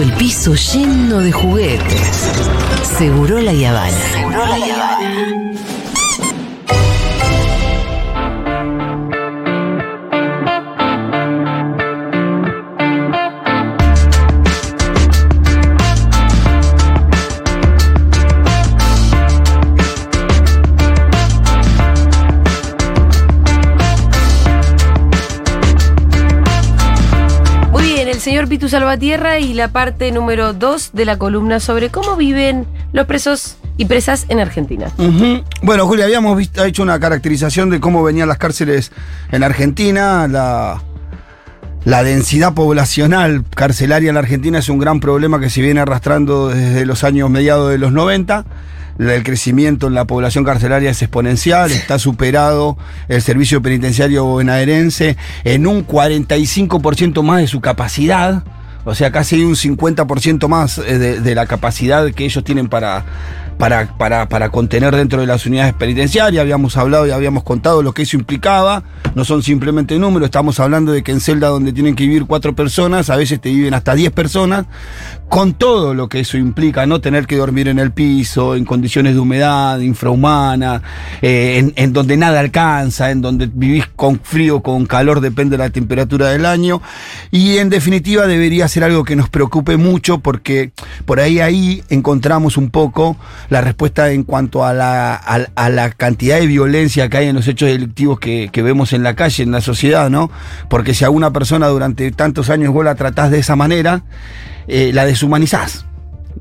el piso lleno de juguetes. Seguro la Yavana. Seguro la Yavana. Señor Pitu Salvatierra y la parte número 2 de la columna sobre cómo viven los presos y presas en Argentina. Bueno, Julia, habíamos visto, hecho una caracterización de cómo venían las cárceles en Argentina. La, la densidad poblacional carcelaria en la Argentina es un gran problema que se viene arrastrando desde los años mediados de los 90. El crecimiento en la población carcelaria es exponencial, está superado el servicio penitenciario bonaerense en un 45% más de su capacidad. O sea, casi un 50% más eh, de, de la capacidad que ellos tienen para, para, para, para contener dentro de las unidades penitenciarias. Habíamos hablado y habíamos contado lo que eso implicaba. No son simplemente números, estamos hablando de que en celda donde tienen que vivir cuatro personas, a veces te viven hasta 10 personas, con todo lo que eso implica, ¿no? Tener que dormir en el piso, en condiciones de humedad, infrahumana, eh, en, en donde nada alcanza, en donde vivís con frío, con calor, depende de la temperatura del año. Y en definitiva debería ser algo que nos preocupe mucho porque por ahí ahí encontramos un poco la respuesta en cuanto a la, a, la cantidad de violencia que hay en los hechos delictivos que, que vemos en la calle, en la sociedad, ¿no? Porque si a una persona durante tantos años vos la tratás de esa manera, eh, la deshumanizás.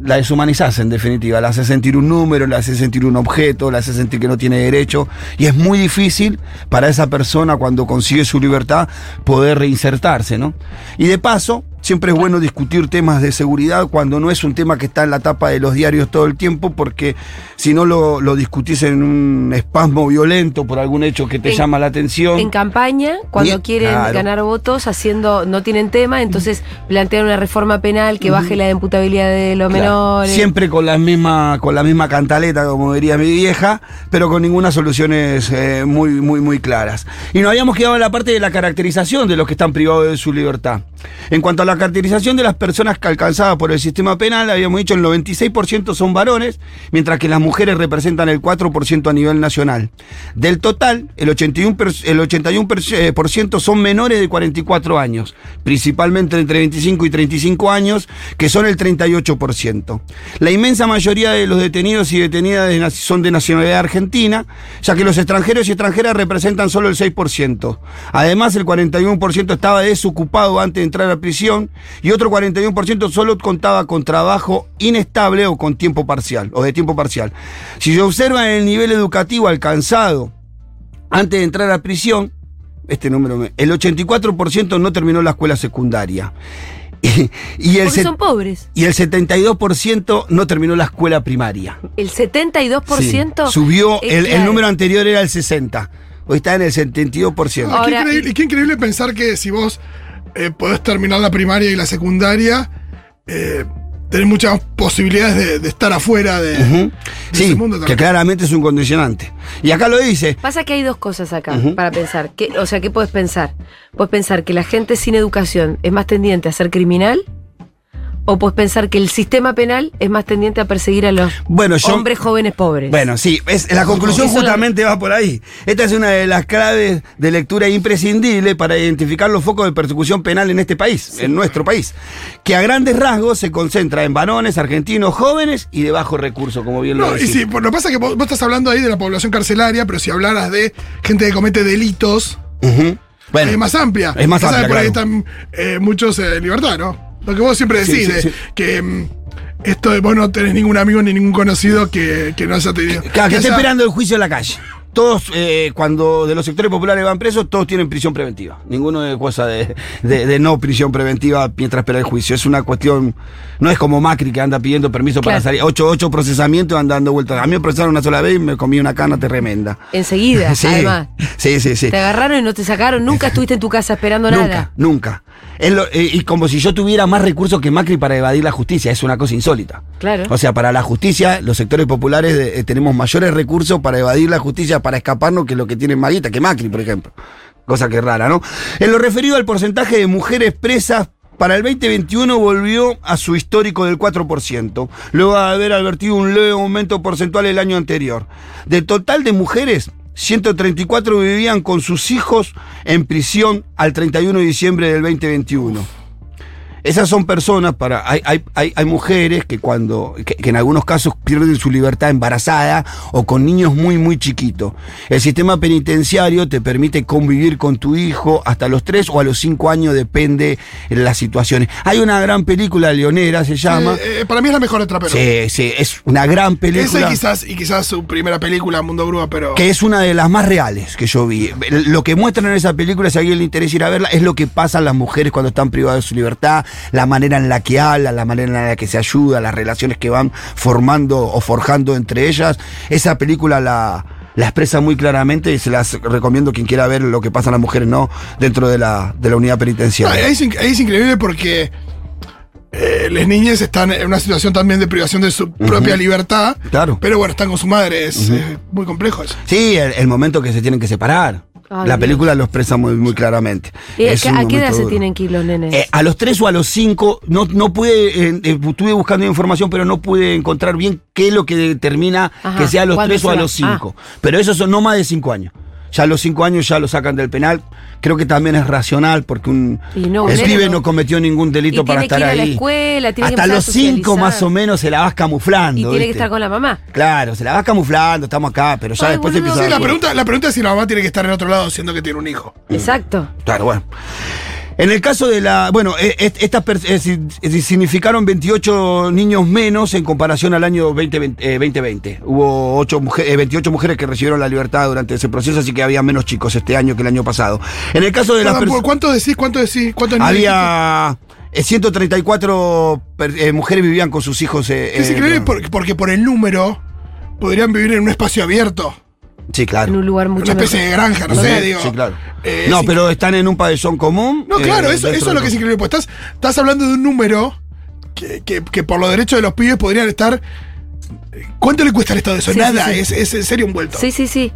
La deshumanizás en definitiva, la haces sentir un número, la haces sentir un objeto, la haces sentir que no tiene derecho y es muy difícil para esa persona cuando consigue su libertad poder reinsertarse, ¿no? Y de paso, siempre es bueno discutir temas de seguridad cuando no es un tema que está en la tapa de los diarios todo el tiempo, porque si no lo, lo discutís en un espasmo violento por algún hecho que te En- llama la atención. En campaña, cuando Bien, quieren claro. ganar votos, haciendo, no tienen tema, entonces plantean una reforma penal que baje la imputabilidad de los Claro. menores. Siempre con la misma, con la misma cantaleta, como diría mi vieja, pero con ninguna soluciones eh, muy, muy, muy claras. Y nos habíamos quedado en la parte de la caracterización de los que están privados de su libertad. En cuanto a la caracterización de las personas alcanzadas por el sistema penal, habíamos dicho el 96% son varones, mientras que las mujeres representan el 4% a nivel nacional. Del total, el 81%, per- el 81 per- eh, son menores de 44 años, principalmente entre 25 y 35 años, que son el 38%. La inmensa mayoría de los detenidos y detenidas son de nacionalidad argentina, ya que los extranjeros y extranjeras representan solo el 6%. Además, el 41% estaba desocupado antes de entrar a prisión y otro 41% solo contaba con trabajo inestable o con tiempo parcial, o de tiempo parcial. Si se observa el nivel educativo alcanzado antes de entrar a prisión, este número, me- el 84% no terminó la escuela secundaria. Y, y el, Porque son pobres. y el 72% no terminó la escuela primaria. El 72% Sí, Subió, el, número anterior era el 60. Hoy está en el 72%. Ahora- qué, increíble, qué increíble pensar que si vos eh, podés terminar la primaria y la secundaria, eh, tenés muchas posibilidades de, de estar afuera de, Ujú. de Sí, ese mundo que también. claramente es un condicionante. Y acá lo dice. Pasa que hay dos cosas acá para pensar. ¿Qué- o sea, ¿qué puedes pensar? Puedes pensar que la gente sin educación es más tendiente a ser criminal. O puedes pensar que el sistema penal es más tendiente a perseguir a los Bueno, yo. hombres jóvenes pobres. Bueno, sí, es, la conclusión lo- justamente va por ahí. Esta es una de las claves de lectura imprescindible para identificar los focos de persecución penal en este país, en nuestro país, que a grandes rasgos se concentra en varones argentinos jóvenes y de bajo recurso, como bien lo No, y decís. sí, por lo que pasa es que vos, vos estás hablando ahí de la población carcelaria, pero si hablaras de gente que comete delitos. Bueno, es más amplia. Es más amplia, por ahí claro. están eh, muchos eh, en libertad, ¿no? Lo que vos siempre decís, sí, de sí. que mm, esto de vos no tenés ningún amigo ni ningún conocido que, que no haya tenido. Claro, que esté haya- esperando el juicio en la calle. Todos, eh, cuando de los sectores populares van presos, todos tienen prisión preventiva. Ninguno es cosa de, de- de no prisión preventiva mientras espera el juicio. Es una cuestión, no es como Macri que anda pidiendo permiso para salir. Ocho, ocho procesamientos y anda dando vueltas. A mí me procesaron una sola vez y me comí una cana tremenda. Enseguida, Sí, además. sí, sí, sí. Te agarraron y no te sacaron. Nunca estuviste en tu casa esperando nada. Nunca, nunca. Eh, y como si yo tuviera más recursos que Macri para evadir la justicia. Es una cosa insólita. Claro. O sea, para la justicia, los sectores populares eh, tenemos mayores recursos para evadir la justicia, para escaparnos, que lo que tiene Maguita, que Macri, por ejemplo. Cosa que es rara, ¿no? En lo referido al porcentaje de mujeres presas para el 2021 volvió a su histórico del 4%, luego de haber advertido un leve aumento porcentual el año anterior. Del total de mujeres, 134 vivían con sus hijos en prisión al 31 de diciembre del 2021. Esas son personas para. Hay, hay, hay, hay mujeres que cuando. Que, que en algunos casos pierden su libertad embarazada o con niños muy, muy chiquitos. El sistema penitenciario te permite convivir con tu hijo hasta los 3 o a los 5 años, depende de las situaciones. Hay una gran película, Leonera se llama. Eh, eh, para mí es la mejor de Trapero. Sí, sí, es una gran Esa y película. quizás, y quizás su primera película, Mundo Grúa, pero. Que es una de las más reales que yo vi. Lo que muestran en esa película, si a alguien le interesa ir a verla, es lo que pasa a las mujeres cuando están privadas de su libertad, la manera en la que hablan, la manera en la que se ayuda, las relaciones que van formando o forjando entre ellas. Esa película la, la expresa muy claramente y se las recomiendo quien quiera ver lo que pasa a las mujeres no dentro de la, de la unidad penitenciaria. es, es increíble porque eh, las niñas están en una situación también de privación de su propia libertad. Claro. Pero bueno, están con su madre. Es muy complejo eso. Sí, el, el momento que se tienen que separar. Ay, la Dios. película lo expresa muy, muy claramente. ¿Y Es ¿A, qué edad se duro. tienen que ir los nenes? Eh, a los 3 o a los 5, no, no pude, eh, eh, estuve buscando información, pero no pude encontrar bien qué es lo que determina Ajá, que sea a los ¿cuándo 3 o a los 5. Pero esos son no más de 5 años. Ya a los 5 años ya lo sacan del penal. Creo que también es racional porque un no, el pibe no- no cometió ningún delito Y para tiene que estar ir a la ahí. escuela, tiene que Hasta los 5 socializar. más o menos se la vas camuflando. y tiene que estar con la mamá. Claro, se la vas camuflando, estamos acá, pero ya Ay, después empieza Sí, la pregunta, la pregunta es si la mamá tiene que estar en otro lado siendo que tiene un hijo. Exacto. Claro, bueno. En el caso de la. Bueno, eh, est- estas eh, significaron 28 niños menos en comparación al año 2020. eh, 2020. Hubo ocho muje- eh, 28 mujeres que recibieron la libertad durante ese proceso, así que había menos chicos este año que el año pasado. En el caso de las personas. ¿Cuánto decís? ¿Cuánto decís? ¿Cuántos niños? Había. eh, 134 per- eh, mujeres vivían con sus hijos. eh, Es eh, increíble porque, porque por el número podrían vivir en un espacio abierto. Sí, claro. En un lugar Una mucho especie mejor. de granja, no sé, digo. Sí, claro. Eh, no, sí. pero están en un pabellón común. No, eh, claro, eso, dentro eso es lo que es increíble. Pues estás, estás hablando de un número que, que- que por los derechos de los pibes podrían estar. ¿Cuánto le cuesta al Estado eso? Sí, Nada, sí, sí. Es, es en serio un vuelto. Sí, sí, sí.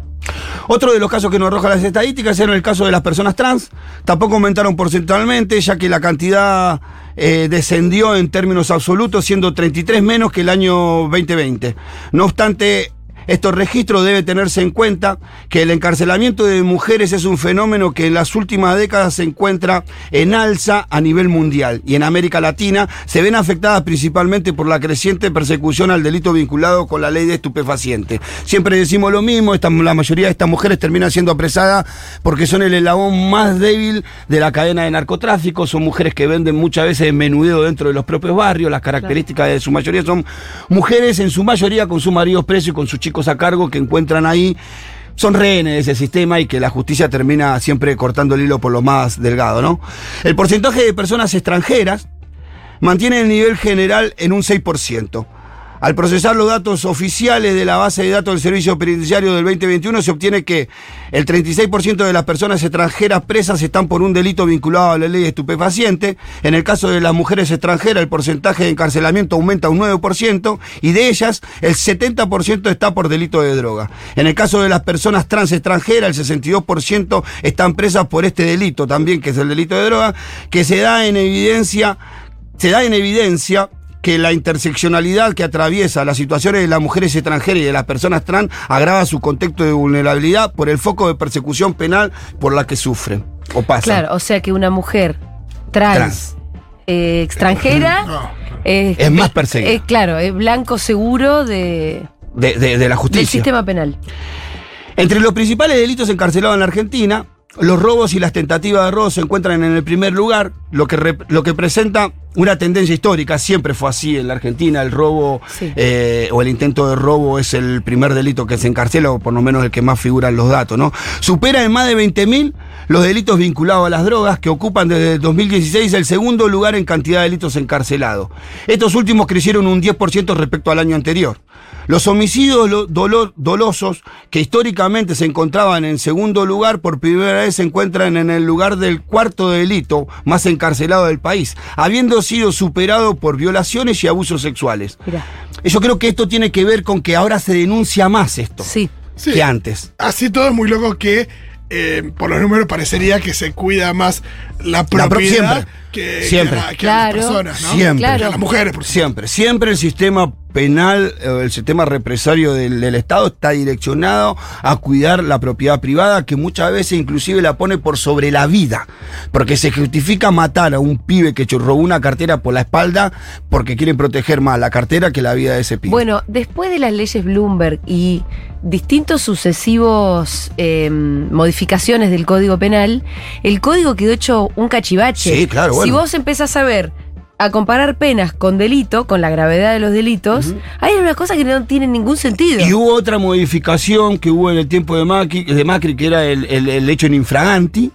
Otro de los casos que nos arroja las estadísticas era el caso de las personas trans. Tampoco aumentaron porcentualmente, ya que la cantidad eh, descendió en términos absolutos, siendo 33 menos que el año 2020. No obstante, estos registros debe tenerse en cuenta que el encarcelamiento de mujeres es un fenómeno que en las últimas décadas se encuentra en alza a nivel mundial. Y en América Latina se ven afectadas principalmente por la creciente persecución al delito vinculado con la ley de estupefacientes. Siempre decimos lo mismo, la mayoría de estas mujeres terminan siendo apresadas porque son el eslabón más débil de la cadena de narcotráfico, son mujeres que venden muchas veces menudeo dentro de los propios barrios, las características de su mayoría son mujeres en su mayoría con sus maridos presos y con sus chicos a cargo que encuentran ahí son rehenes de ese sistema y que la justicia termina siempre cortando el hilo por lo más delgado, ¿no? El porcentaje de personas extranjeras mantiene el nivel general en un 6%. Al procesar los datos oficiales de la base de datos del Servicio Penitenciario del 2021 se obtiene que el 36% de las personas extranjeras presas están por un delito vinculado a la ley estupefaciente. En el caso de las mujeres extranjeras el porcentaje de encarcelamiento aumenta un 9% y de ellas el 70% está por delito de droga. En el caso de las personas trans extranjeras el 62% están presas por este delito también que es el delito de droga que se da en evidencia se da en evidencia que la interseccionalidad que atraviesa las situaciones de las mujeres extranjeras y de las personas trans agrava su contexto de vulnerabilidad por el foco de persecución penal por la que sufren o pasan. Claro, o sea que una mujer trans, Trans. eh, extranjera No. eh, Es más perseguida. eh, claro, es blanco seguro de, De, de- de la del justicia. sistema penal. Entre los principales delitos encarcelados en la Argentina, los robos y las tentativas de robo se encuentran en el primer lugar, lo que, lo que presenta una tendencia histórica. Siempre fue así en la Argentina. El robo Sí. eh, o el intento de robo es el primer delito que se encarcela, o por lo menos el que más figura en los datos. ¿no? Supera en más de 20.000 los delitos vinculados a las drogas, que ocupan desde el 2016 el segundo lugar en cantidad de delitos encarcelados. Estos últimos crecieron un 10% respecto al año anterior. Los homicidios dolor- dolosos, que históricamente se encontraban en segundo lugar, por primera vez se encuentran en el lugar del cuarto delito más encarcelado del país, habiendo sido superado por violaciones y abusos sexuales. Mirá. Yo creo que esto tiene que ver con que ahora se denuncia más esto Sí. Sí. que antes. Así todo es muy loco que eh, por los números parecería que se cuida más la pro- propiedad siempre. que, Siempre. que a, que a las Claro. personas, ¿no? Siempre. Que a Claro. las mujeres, por. Siempre, siempre el sistema penal, eh, el sistema represario del, del Estado está direccionado a cuidar la propiedad privada, que muchas veces inclusive la pone por sobre la vida, porque se justifica matar a un pibe que robó una cartera por la espalda porque quieren proteger más la cartera que la vida de ese pibe. Bueno, después de las leyes Bloomberg y distintos sucesivos eh, modificaciones del Código Penal, el código quedó hecho un cachivache. Sí, claro, Si bueno. vos empezás a ver, a comparar penas con delito, con la gravedad de los delitos, hay unas cosas que no tienen ningún sentido. Y hubo otra modificación que hubo en el tiempo de Macri, de Macri que era el, el- el hecho en infraganti.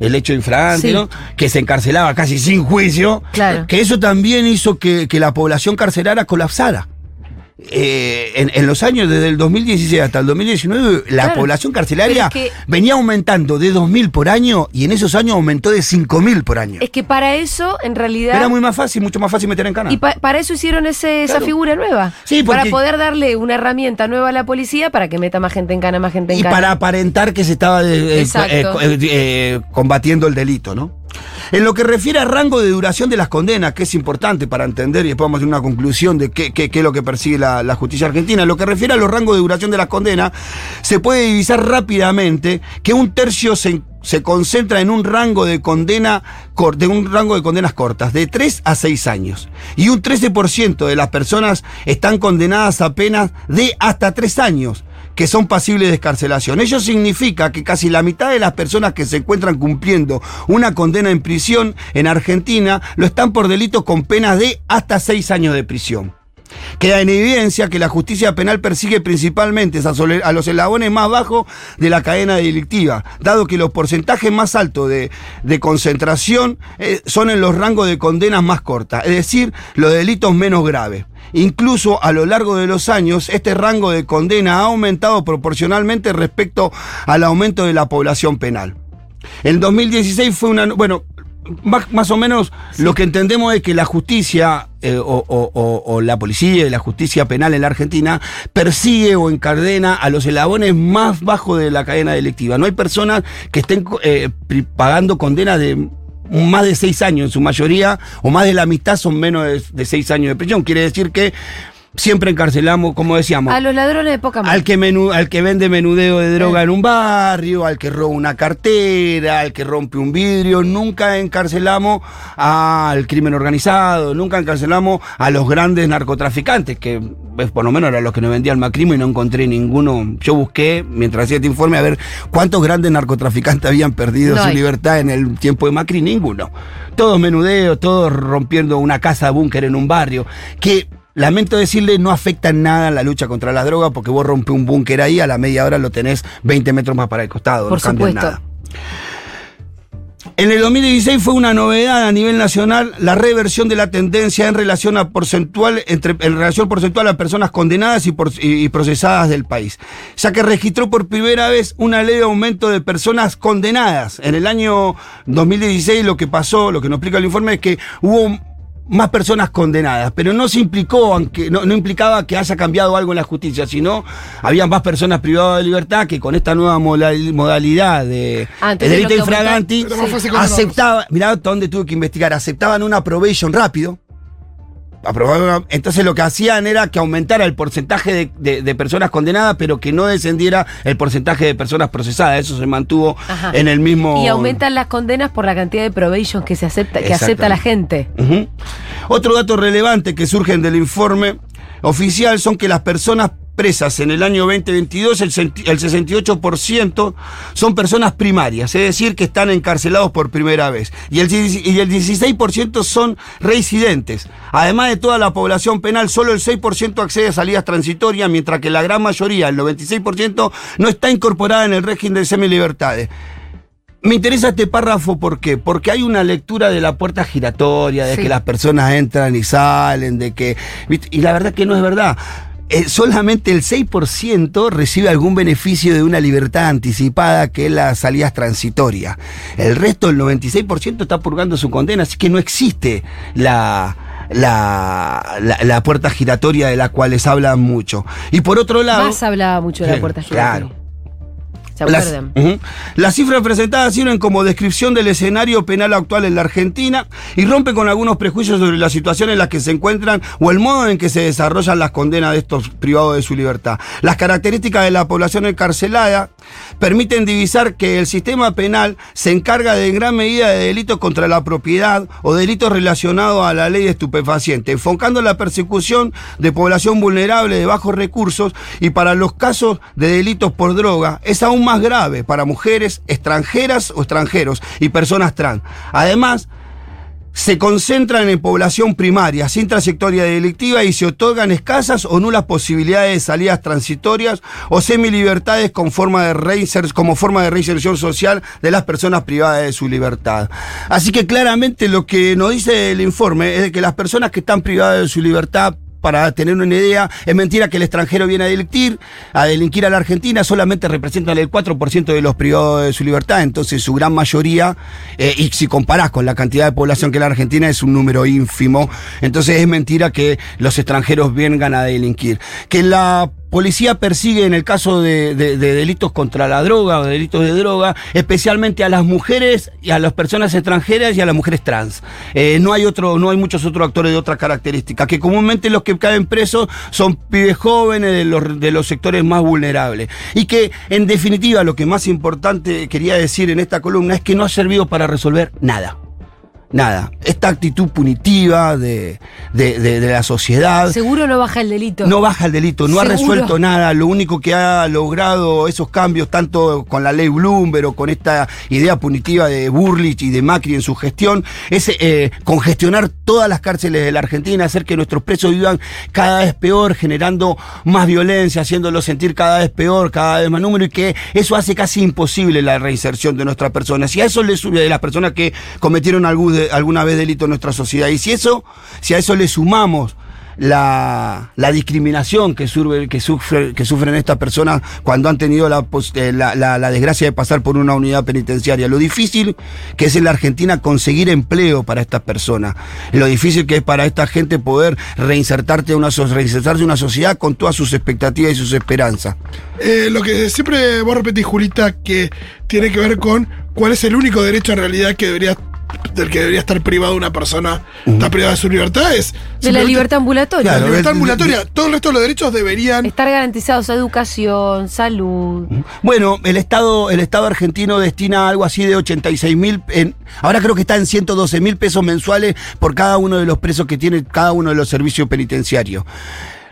El hecho infraganti, Sí. ¿no? Que se encarcelaba casi sin juicio. Claro. Que eso también hizo que, que la población carcelaria colapsara. Eh, en, en los años desde el 2016 hasta el 2019, la Claro. población carcelaria Pero es que- venía aumentando de 2.000 por año y en esos años aumentó de 5.000 por año. Es que para eso, en realidad. Era muy más fácil, mucho más fácil meter en cana. Y pa- para eso hicieron ese- esa figura nueva. Sí, porque- Para poder darle una herramienta nueva a la policía para que meta más gente en cana, más gente en Y cana. para aparentar que se estaba eh, eh, combatiendo el delito, ¿no? En lo que refiere a rango de duración de las condenas, que es importante para entender y después vamos a hacer una conclusión de qué, qué- qué es lo que persigue la, la justicia argentina, en lo que refiere a los rangos de duración de las condenas, se puede divisar rápidamente que un tercio se, se concentra en un rango de condena de un rango de condenas cortas, de 3 a 6 años. Y un 13% de las personas están condenadas a penas de hasta 3 años que son pasibles de escarcelación. Ello significa que casi la mitad de las personas que se encuentran cumpliendo una condena en prisión en Argentina lo están por delitos con penas de hasta seis años de prisión. Queda en evidencia que la justicia penal persigue principalmente a los eslabones más bajos de la cadena delictiva, dado que los porcentajes más altos de, de concentración eh, son en los rangos de condenas más cortas, es decir, los delitos menos graves. Incluso a lo largo de los años, este rango de condena ha aumentado proporcionalmente respecto al aumento de la población penal. En 2016 fue una... Bueno, más, o menos lo que entendemos es que la justicia eh, o, la policía y la justicia penal en la Argentina persigue o encadena a los eslabones más bajos de la cadena delictiva. No hay personas que estén eh, pagando condenas de más de seis años en su mayoría, o más de la mitad son menos de seis años de prisión. Quiere decir que siempre encarcelamos, como decíamos, A los ladrones de poca al que, menú, al que vende menudeo de droga en un barrio, al que roba una cartera, al que rompe un vidrio. Nunca encarcelamos al crimen organizado, nunca encarcelamos a los grandes narcotraficantes, que pues, por lo menos eran los que nos vendían macrimo y no encontré ninguno. Yo busqué, mientras hacía este informe, a ver cuántos grandes narcotraficantes habían perdido No su hay. libertad en el tiempo de Macri, ninguno. Todos menudeos, todos rompiendo una casa búnker en un barrio, que lamento decirle no afecta en nada en la lucha contra las drogas, porque vos rompes un búnker ahí, a la media hora lo tenés 20 metros más para el costado, Por no cambia supuesto. nada. En el 2016 fue una novedad a nivel nacional la reversión de la tendencia en relación a porcentual entre en relación porcentual a personas condenadas y, por- y- y procesadas del país, ya que registró por primera vez una leve aumento de personas condenadas. En el año 2016 lo que pasó, lo que nos explica el informe es que hubo más personas condenadas, pero no se implicó, aunque no, no implicaba que haya cambiado algo en la justicia, sino había más personas privadas de libertad que con esta nueva modal- modalidad de delito que aumenta- infraganti aceptaba, mirá dónde tuve que investigar, aceptaban una probation rápido. Aprobaban- Entonces lo que hacían era que aumentara el porcentaje de, de- de personas condenadas, pero que no descendiera el porcentaje de personas procesadas. Eso se mantuvo Ajá. en el mismo. Y aumentan las condenas por la cantidad de probation que se acepta, que acepta la gente. Otro dato relevante que surgen del informe oficial son que las personas presas en el año 2022, el, centi- el 68% son personas primarias, es decir, que están encarcelados por primera vez. Y el, 16 y el 16% son reincidentes. Además de toda la población penal, solo el 6% accede a salidas transitorias, mientras que la gran mayoría, el 96%, no está incorporada en el régimen de semilibertades. Me interesa este párrafo ¿por qué? Porque hay una lectura de la puerta giratoria, de Sí. que las personas entran y salen, de que. Y la verdad que no es verdad. Eh, solamente el 6% recibe algún beneficio de una libertad anticipada que es las salidas transitorias. El resto, el 96%, está purgando su condena, así que no existe la, la, la, la puerta giratoria de la cual les hablan mucho. Y por otro lado. Más hablaba mucho de la puerta giratoria. claro. ¿Se Las, cifras presentadas sirven como descripción del escenario penal actual en la Argentina y rompen con algunos prejuicios sobre la situación en la que se encuentran o el modo en que se desarrollan las condenas de estos privados de su libertad. Las características de la población encarcelada permiten divisar que el sistema penal se encarga de en gran medida de delitos contra la propiedad o delitos relacionados a la ley de estupefacientes, enfocando la persecución de población vulnerable de bajos recursos y para los casos de delitos por droga es aún más grave para mujeres extranjeras o extranjeros y personas trans. Además, se concentran en población primaria, sin trayectoria delictiva y se otorgan escasas o nulas posibilidades de salidas transitorias o semilibertades con forma de como forma de reinserción social de las personas privadas de su libertad. Así que claramente lo que nos dice el informe es que las personas que están privadas de su libertad para tener una idea, es mentira que el extranjero viene a delinquir, a delinquir a la Argentina, solamente representan el 4% de los privados de su libertad, entonces su gran mayoría, eh, y si comparás con la cantidad de población que la Argentina es un número ínfimo, entonces es mentira que los extranjeros vengan a delinquir. Que la policía persigue en el caso de, de- de delitos contra la droga o delitos de droga, especialmente a las mujeres y a las personas extranjeras y a las mujeres trans. Eh, no hay otro, no hay muchos otros actores de otras características, que comúnmente los que caen presos son pibes jóvenes de los, de los sectores más vulnerables. Y que, en definitiva, lo que más importante quería decir en esta columna es que no ha servido para resolver nada. Nada. Esta actitud punitiva de, de- de- de la sociedad. Seguro no baja el delito. No baja el delito, no ha resuelto nada. Lo único que ha logrado esos cambios, tanto con la ley Bloomberg o con esta idea punitiva de Burlich y de Macri en su gestión, es eh, congestionar todas las cárceles de la Argentina, hacer que nuestros presos vivan cada vez peor, generando más violencia, haciéndolos sentir cada vez peor, cada vez más número, y que eso hace casi imposible la reinserción de nuestras personas. Si a eso le sube de las personas que cometieron algún de- alguna vez delito en nuestra sociedad, y si eso, si a eso le sumamos la, la discriminación que, surve- que, sufre- que sufren estas personas cuando han tenido la, eh, la- desgracia de pasar por una unidad penitenciaria. Lo difícil que es en la Argentina conseguir empleo para estas personas. Lo difícil que es para esta gente poder reinsertarte a una, reinsertarse en una sociedad con todas sus expectativas y sus esperanzas. Eh, lo que siempre vos repetís, Julita, que tiene que ver con cuál es el único derecho en realidad que debería del que debería estar privado una persona, está privada de su libertad, es de la libertad ambulatoria. la Claro, libertad es- ambulatoria. Todo el resto de los derechos deberían Estar garantizados educación, salud. Bueno, el Estado, el Estado argentino destina algo así de 86 mil, ahora creo que está en 112 mil pesos mensuales por cada uno de los presos que tiene cada uno de los servicios penitenciarios.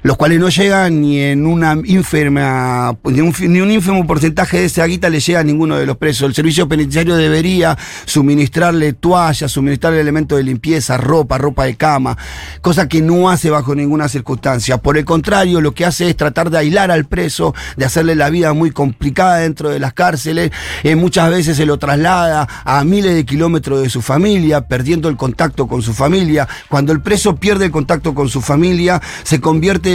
Los cuales no llegan ni en una ínfima, ni un, ni un ínfimo porcentaje de esa guita le llega a ninguno de los presos. El servicio penitenciario debería suministrarle toallas, suministrarle elementos de limpieza, ropa, ropa de cama, cosa que no hace bajo ninguna circunstancia. Por el contrario, lo que hace es tratar de aislar al preso, de hacerle la vida muy complicada dentro de las cárceles. Eh, muchas veces se lo traslada a miles de kilómetros de su familia, perdiendo el contacto con su familia. Cuando el preso pierde el contacto con su familia, se convierte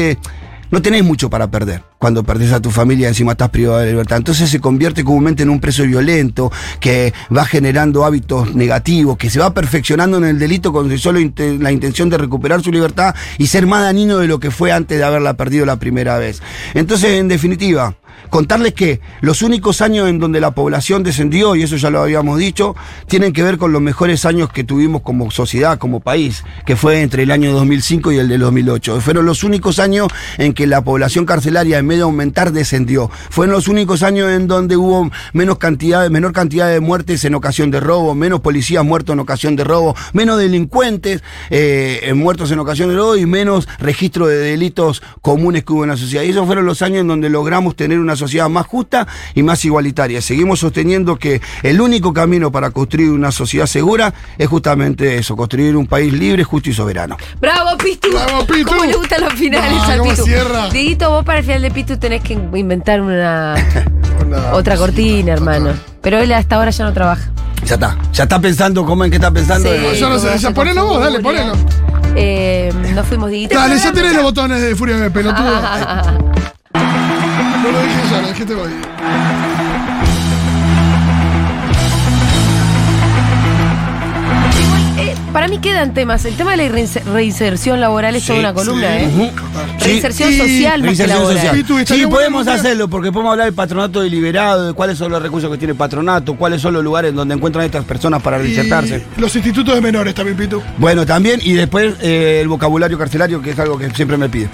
no tenés mucho para perder cuando perdés a tu familia encima estás privado de libertad. Entonces se convierte comúnmente en un preso violento que va generando hábitos negativos, que se va perfeccionando en el delito con solo la intención de recuperar su libertad y ser más dañino de lo que fue antes de haberla perdido la primera vez. Entonces, en definitiva, contarles que los únicos años en donde la población descendió, y eso ya lo habíamos dicho, tienen que ver con los mejores años que tuvimos como sociedad, como país, que fue entre el año 2005 y el de 2008. Fueron los únicos años en que la población carcelaria, en vez de aumentar, descendió. Fueron los únicos años en donde hubo menos cantidad, menor cantidad de muertes en ocasión de robo, menos policías muertos en ocasión de robo, menos delincuentes eh, muertos en ocasión de robo y menos registro de delitos comunes que hubo en la sociedad. Y esos fueron los años en donde logramos tener una sociedad más justa y más igualitaria. Seguimos sosteniendo que el único camino para construir una sociedad segura es justamente eso, construir un país libre, justo y soberano. ¡Bravo, Pitu! ¡Bravo, Pitu! ¿Cómo le gustan los finales Ah, a cómo Pitu? cierra. Dieguito, vos para el final de Pitu tenés que inventar una Una otra cortina, hermano. otra. Pero él hasta ahora ya no trabaja. Ya está, ya está pensando cómo en qué está pensando. Sí, yo no sé, ya ponelo vos, dale, ponelo. Eh, nos fuimos, Dieguito. Dale, ya tenés los botones de Furia de pelotudo. No lo dije yo, lo dijiste vos. Eh, para mí quedan temas. El tema de la reinse- reinserción laboral es toda una columna, sí. ¿eh? Ujú. Reinserción Sí, social más que Reinserción laboral. social. Sí, bueno podemos hacerlo porque podemos hablar del patronato deliberado, de cuáles son los recursos que tiene el patronato, cuáles son los lugares donde encuentran estas personas para reinsertarse. Y los institutos de menores también, Pitu. Bueno, también, y después eh, el vocabulario carcelario, que es algo que siempre me pide.